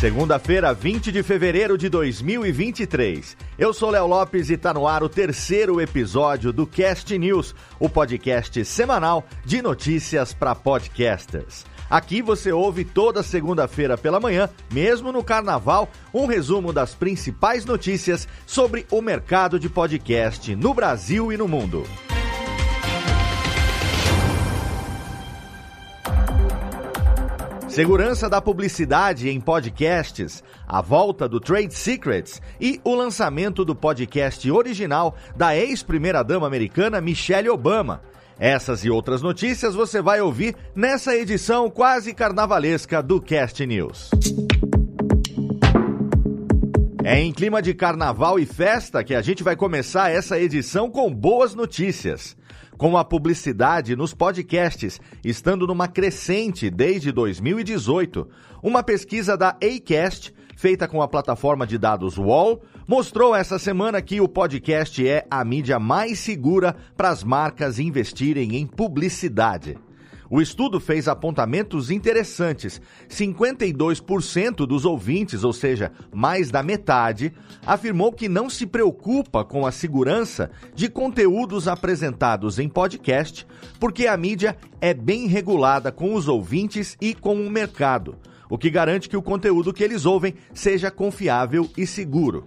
Segunda-feira, 20 de fevereiro de 2023. Eu sou Léo Lopes e está no ar o terceiro episódio do Cast News, o podcast semanal de notícias para podcasters. Aqui você ouve toda segunda-feira pela manhã, mesmo no carnaval, um resumo das principais notícias sobre o mercado de podcast no Brasil e no mundo. Segurança da publicidade em podcasts, a volta do Trade Secrets e o lançamento do podcast original da ex-primeira-dama americana Michelle Obama. Essas e outras notícias você vai ouvir nessa edição quase carnavalesca do Cast News. É em clima de carnaval e festa que a gente vai começar essa edição com boas notícias com a publicidade nos podcasts, estando numa crescente desde 2018. Uma pesquisa da Acast, feita com a plataforma de dados Wall, mostrou essa semana que o podcast é a mídia mais segura para as marcas investirem em publicidade. O estudo fez apontamentos interessantes. 52% dos ouvintes, ou seja, mais da metade, afirmou que não se preocupa com a segurança de conteúdos apresentados em podcast, porque a mídia é bem regulada com os ouvintes e com o mercado, o que garante que o conteúdo que eles ouvem seja confiável e seguro.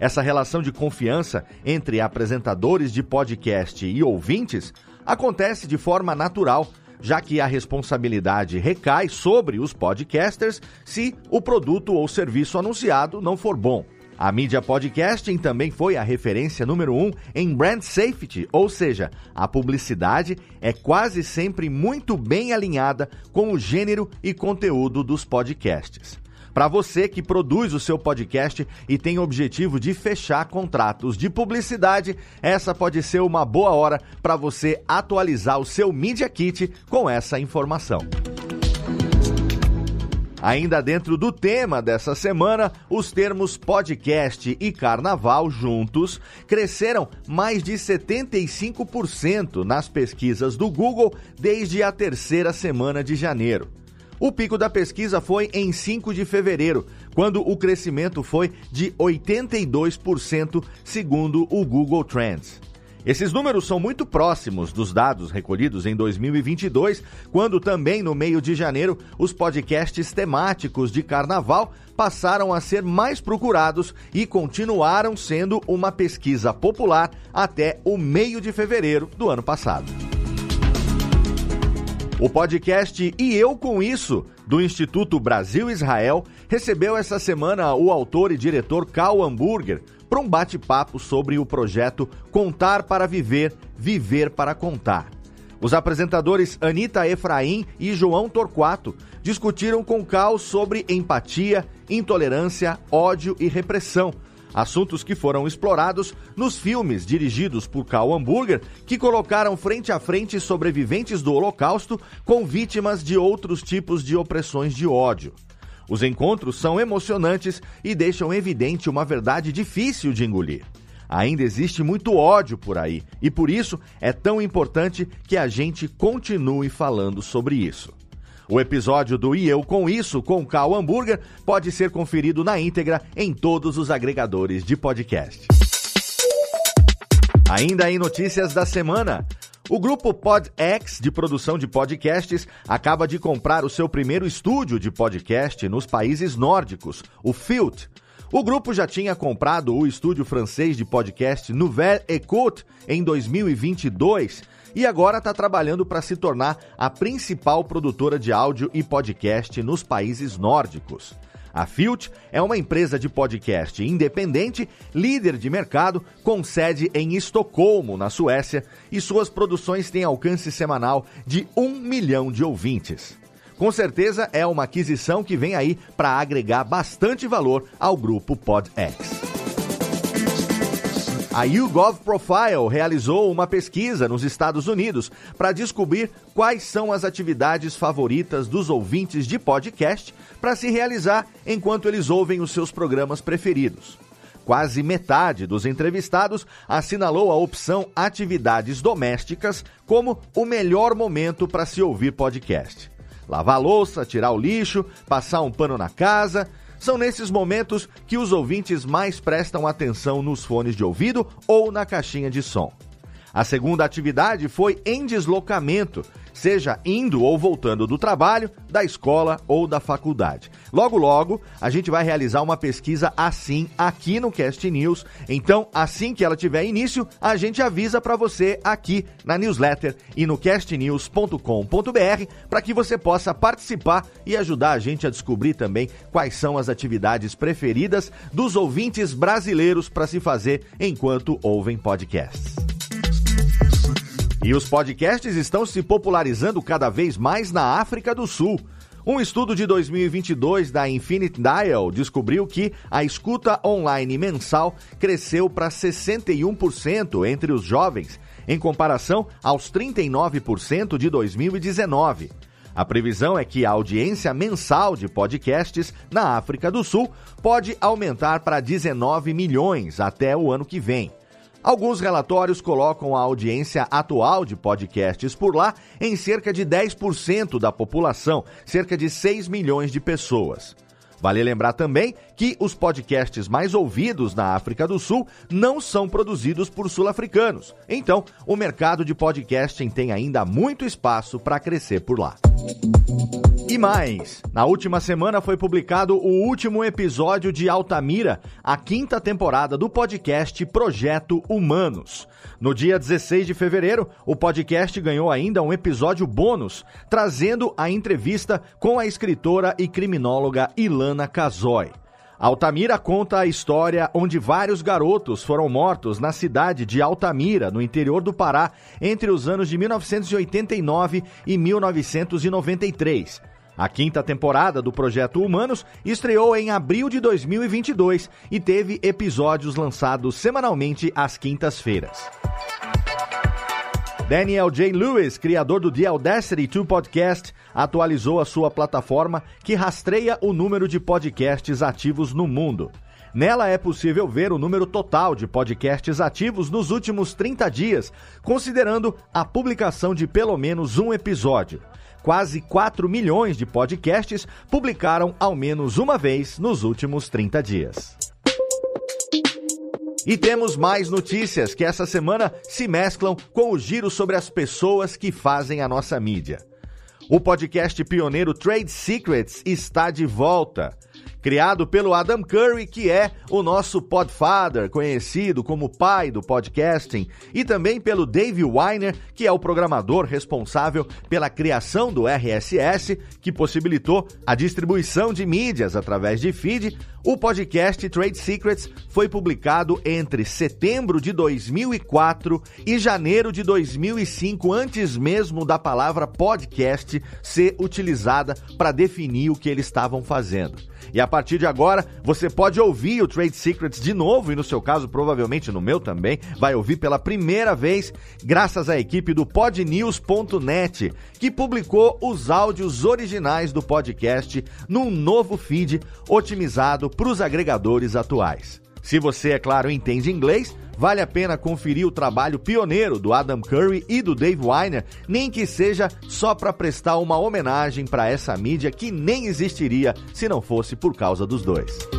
Essa relação de confiança entre apresentadores de podcast e ouvintes acontece de forma natural já que a responsabilidade recai sobre os podcasters se o produto ou serviço anunciado não for bom. A mídia podcasting também foi a referência número um em brand safety, ou seja, a publicidade é quase sempre muito bem alinhada com o gênero e conteúdo dos podcasts. Para você que produz o seu podcast e tem o objetivo de fechar contratos de publicidade, essa pode ser uma boa hora para você atualizar o seu Media Kit com essa informação. Ainda dentro do tema dessa semana, os termos podcast e carnaval juntos cresceram mais de 75% nas pesquisas do Google desde a terceira semana de janeiro. O pico da pesquisa foi em 5 de fevereiro, quando o crescimento foi de 82%, segundo o Google Trends. Esses números são muito próximos dos dados recolhidos em 2022, quando também no meio de janeiro os podcasts temáticos de carnaval passaram a ser mais procurados e continuaram sendo uma pesquisa popular até o meio de fevereiro do ano passado. O podcast E Eu Com Isso, do Instituto Brasil-Israel, recebeu essa semana o autor e diretor Karl Hamburger para um bate-papo sobre o projeto Contar para Viver, Viver para Contar. Os apresentadores Anita Efraim e João Torquato discutiram com Cal sobre empatia, intolerância, ódio e repressão, assuntos que foram explorados nos filmes dirigidos por Karl Hamburger, que colocaram frente a frente sobreviventes do Holocausto com vítimas de outros tipos de opressões de ódio. Os encontros são emocionantes e deixam evidente uma verdade difícil de engolir. Ainda existe muito ódio por aí e por isso é tão importante que a gente continue falando sobre isso. O episódio do E Eu Com Isso, com Cal Hambúrguer, pode ser conferido na íntegra em todos os agregadores de podcast. Ainda em notícias da semana. O grupo PodX, de produção de podcasts, acaba de comprar o seu primeiro estúdio de podcast nos países nórdicos, o Filt. O grupo já tinha comprado o estúdio francês de podcast Nouvelle Écoute em 2022 e agora está trabalhando para se tornar a principal produtora de áudio e podcast nos países nórdicos. A Filt é uma empresa de podcast independente, líder de mercado, com sede em Estocolmo, na Suécia, e suas produções têm alcance semanal de um milhão de ouvintes. Com certeza é uma aquisição que vem aí para agregar bastante valor ao grupo PodX. A YouGov Profile realizou uma pesquisa nos Estados Unidos para descobrir quais são as atividades favoritas dos ouvintes de podcast para se realizar enquanto eles ouvem os seus programas preferidos. Quase metade dos entrevistados assinalou a opção atividades domésticas como o melhor momento para se ouvir podcast. Lavar louça, tirar o lixo, passar um pano na casa, são nesses momentos que os ouvintes mais prestam atenção nos fones de ouvido ou na caixinha de som. A segunda atividade foi em deslocamento, seja indo ou voltando do trabalho, da escola ou da faculdade. Logo, logo, a gente vai realizar uma pesquisa assim aqui no Cast News. Então, assim que ela tiver início, a gente avisa para você aqui na newsletter e no castnews.com.br para que você possa participar e ajudar a gente a descobrir também quais são as atividades preferidas dos ouvintes brasileiros para se fazer enquanto ouvem podcasts. E os podcasts estão se popularizando cada vez mais na África do Sul. Um estudo de 2022 da Infinite Dial descobriu que a escuta online mensal cresceu para 61% entre os jovens, em comparação aos 39% de 2019. A previsão é que a audiência mensal de podcasts na África do Sul pode aumentar para 19 milhões até o ano que vem. Alguns relatórios colocam a audiência atual de podcasts por lá em cerca de 10% da população, cerca de 6 milhões de pessoas. Vale lembrar também que os podcasts mais ouvidos na África do Sul não são produzidos por sul-africanos. Então, o mercado de podcasting tem ainda muito espaço para crescer por lá. E mais, na última semana foi publicado o último episódio de Altamira, a quinta temporada do podcast Projeto Humanos. No dia 16 de fevereiro, o podcast ganhou ainda um episódio bônus, trazendo a entrevista com a escritora e criminóloga Ilana Casoy. Altamira conta a história onde vários garotos foram mortos na cidade de Altamira, no interior do Pará, entre os anos de 1989 e 1993. A quinta temporada do Projeto Humanos estreou em abril de 2022 e teve episódios lançados semanalmente às quintas-feiras. Daniel J. Lewis, criador do The Audacity 2 Podcast, atualizou a sua plataforma que rastreia o número de podcasts ativos no mundo. Nela é possível ver o número total de podcasts ativos nos últimos 30 dias, considerando a publicação de pelo menos um episódio quase 4 milhões de podcasts publicaram ao menos uma vez nos últimos 30 dias. E temos mais notícias que essa semana se mesclam com o giro sobre as pessoas que fazem a nossa mídia. O podcast pioneiro Trade Secrets está de volta criado pelo Adam Curry, que é o nosso podfather, conhecido como pai do podcasting, e também pelo Dave Weiner, que é o programador responsável pela criação do RSS, que possibilitou a distribuição de mídias através de feed. O podcast Trade Secrets foi publicado entre setembro de 2004 e janeiro de 2005, antes mesmo da palavra podcast ser utilizada para definir o que eles estavam fazendo. E a partir de agora, você pode ouvir o Trade Secrets de novo, e no seu caso, provavelmente no meu também, vai ouvir pela primeira vez, graças à equipe do podnews.net, que publicou os áudios originais do podcast num novo feed otimizado para os agregadores atuais. Se você, é claro, entende inglês, Vale a pena conferir o trabalho pioneiro do Adam Curry e do Dave Weiner, nem que seja só para prestar uma homenagem para essa mídia que nem existiria se não fosse por causa dos dois.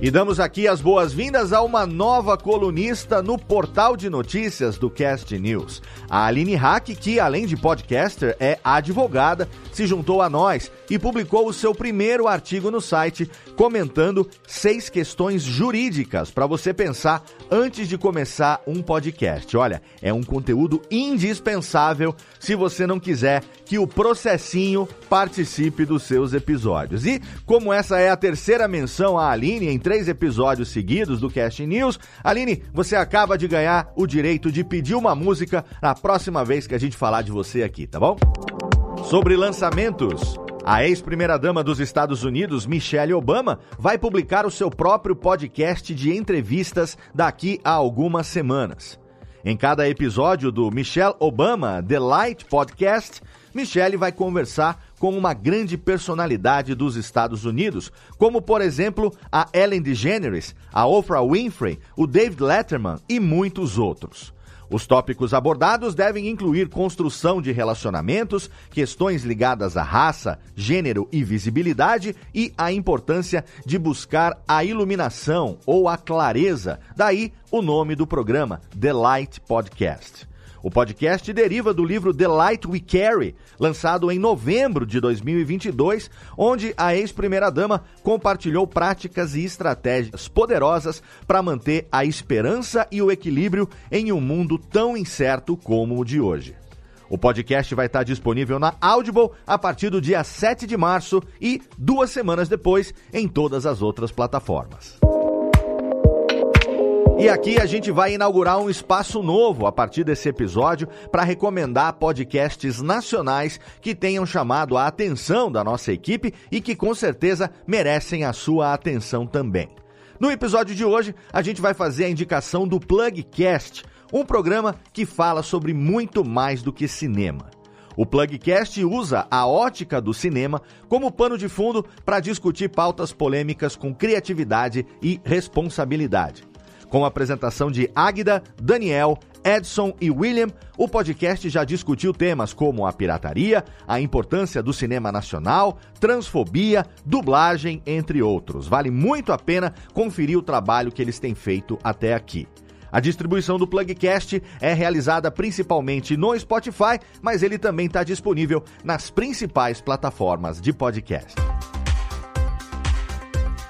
E damos aqui as boas-vindas a uma nova colunista no portal de notícias do Cast News. A Aline Hack, que além de podcaster, é advogada, se juntou a nós e publicou o seu primeiro artigo no site comentando seis questões jurídicas para você pensar antes de começar um podcast. Olha, é um conteúdo indispensável se você não quiser que o processinho participe dos seus episódios. E como essa é a terceira menção à Aline em três episódios seguidos do Cast News, Aline, você acaba de ganhar o direito de pedir uma música na próxima vez que a gente falar de você aqui, tá bom? Sobre lançamentos. A ex-primeira-dama dos Estados Unidos, Michelle Obama, vai publicar o seu próprio podcast de entrevistas daqui a algumas semanas. Em cada episódio do Michelle Obama The Light Podcast, Michelle vai conversar com uma grande personalidade dos Estados Unidos, como por exemplo a Ellen DeGeneres, a Oprah Winfrey, o David Letterman e muitos outros. Os tópicos abordados devem incluir construção de relacionamentos, questões ligadas à raça, gênero e visibilidade e a importância de buscar a iluminação ou a clareza. Daí o nome do programa, The Light Podcast. O podcast deriva do livro The Light We Carry, lançado em novembro de 2022, onde a ex-primeira-dama compartilhou práticas e estratégias poderosas para manter a esperança e o equilíbrio em um mundo tão incerto como o de hoje. O podcast vai estar disponível na Audible a partir do dia 7 de março e duas semanas depois em todas as outras plataformas. E aqui a gente vai inaugurar um espaço novo a partir desse episódio para recomendar podcasts nacionais que tenham chamado a atenção da nossa equipe e que com certeza merecem a sua atenção também. No episódio de hoje, a gente vai fazer a indicação do Plugcast, um programa que fala sobre muito mais do que cinema. O Plugcast usa a ótica do cinema como pano de fundo para discutir pautas polêmicas com criatividade e responsabilidade. Com a apresentação de Águida, Daniel, Edson e William, o podcast já discutiu temas como a pirataria, a importância do cinema nacional, transfobia, dublagem, entre outros. Vale muito a pena conferir o trabalho que eles têm feito até aqui. A distribuição do Plugcast é realizada principalmente no Spotify, mas ele também está disponível nas principais plataformas de podcast.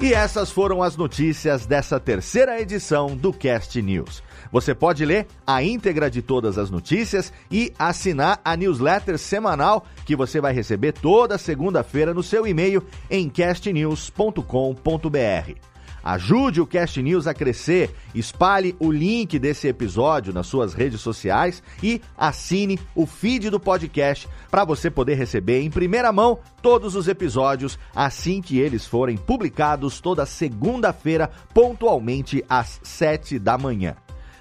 E essas foram as notícias dessa terceira edição do Cast News. Você pode ler a íntegra de todas as notícias e assinar a newsletter semanal que você vai receber toda segunda-feira no seu e-mail em castnews.com.br. Ajude o Cast News a crescer, espalhe o link desse episódio nas suas redes sociais e assine o feed do podcast para você poder receber em primeira mão todos os episódios assim que eles forem publicados toda segunda-feira, pontualmente às sete da manhã.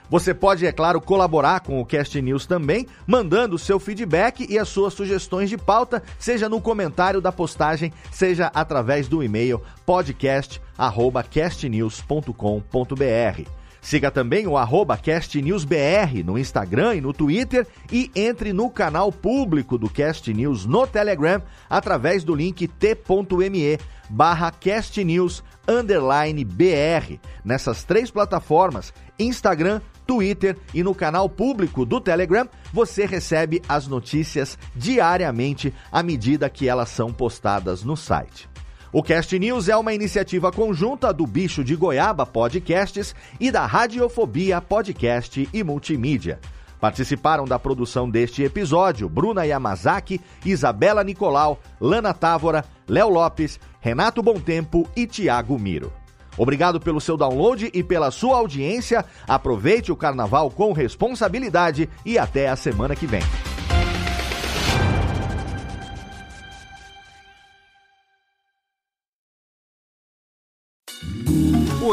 Você pode, é claro, colaborar com o Cast News também, mandando seu feedback e as suas sugestões de pauta, seja no comentário da postagem, seja através do e-mail podcast@castnews.com.br. Siga também o arroba CastNewsBR no Instagram e no Twitter e entre no canal público do Cast News no Telegram através do link t.me barra castnews underline BR. Nessas três plataformas, Instagram, Twitter e no canal público do Telegram, você recebe as notícias diariamente à medida que elas são postadas no site. O Cast News é uma iniciativa conjunta do Bicho de Goiaba Podcasts e da Radiofobia Podcast e Multimídia. Participaram da produção deste episódio Bruna Yamazaki, Isabela Nicolau, Lana Távora, Léo Lopes, Renato Tempo e Tiago Miro. Obrigado pelo seu download e pela sua audiência. Aproveite o carnaval com responsabilidade e até a semana que vem.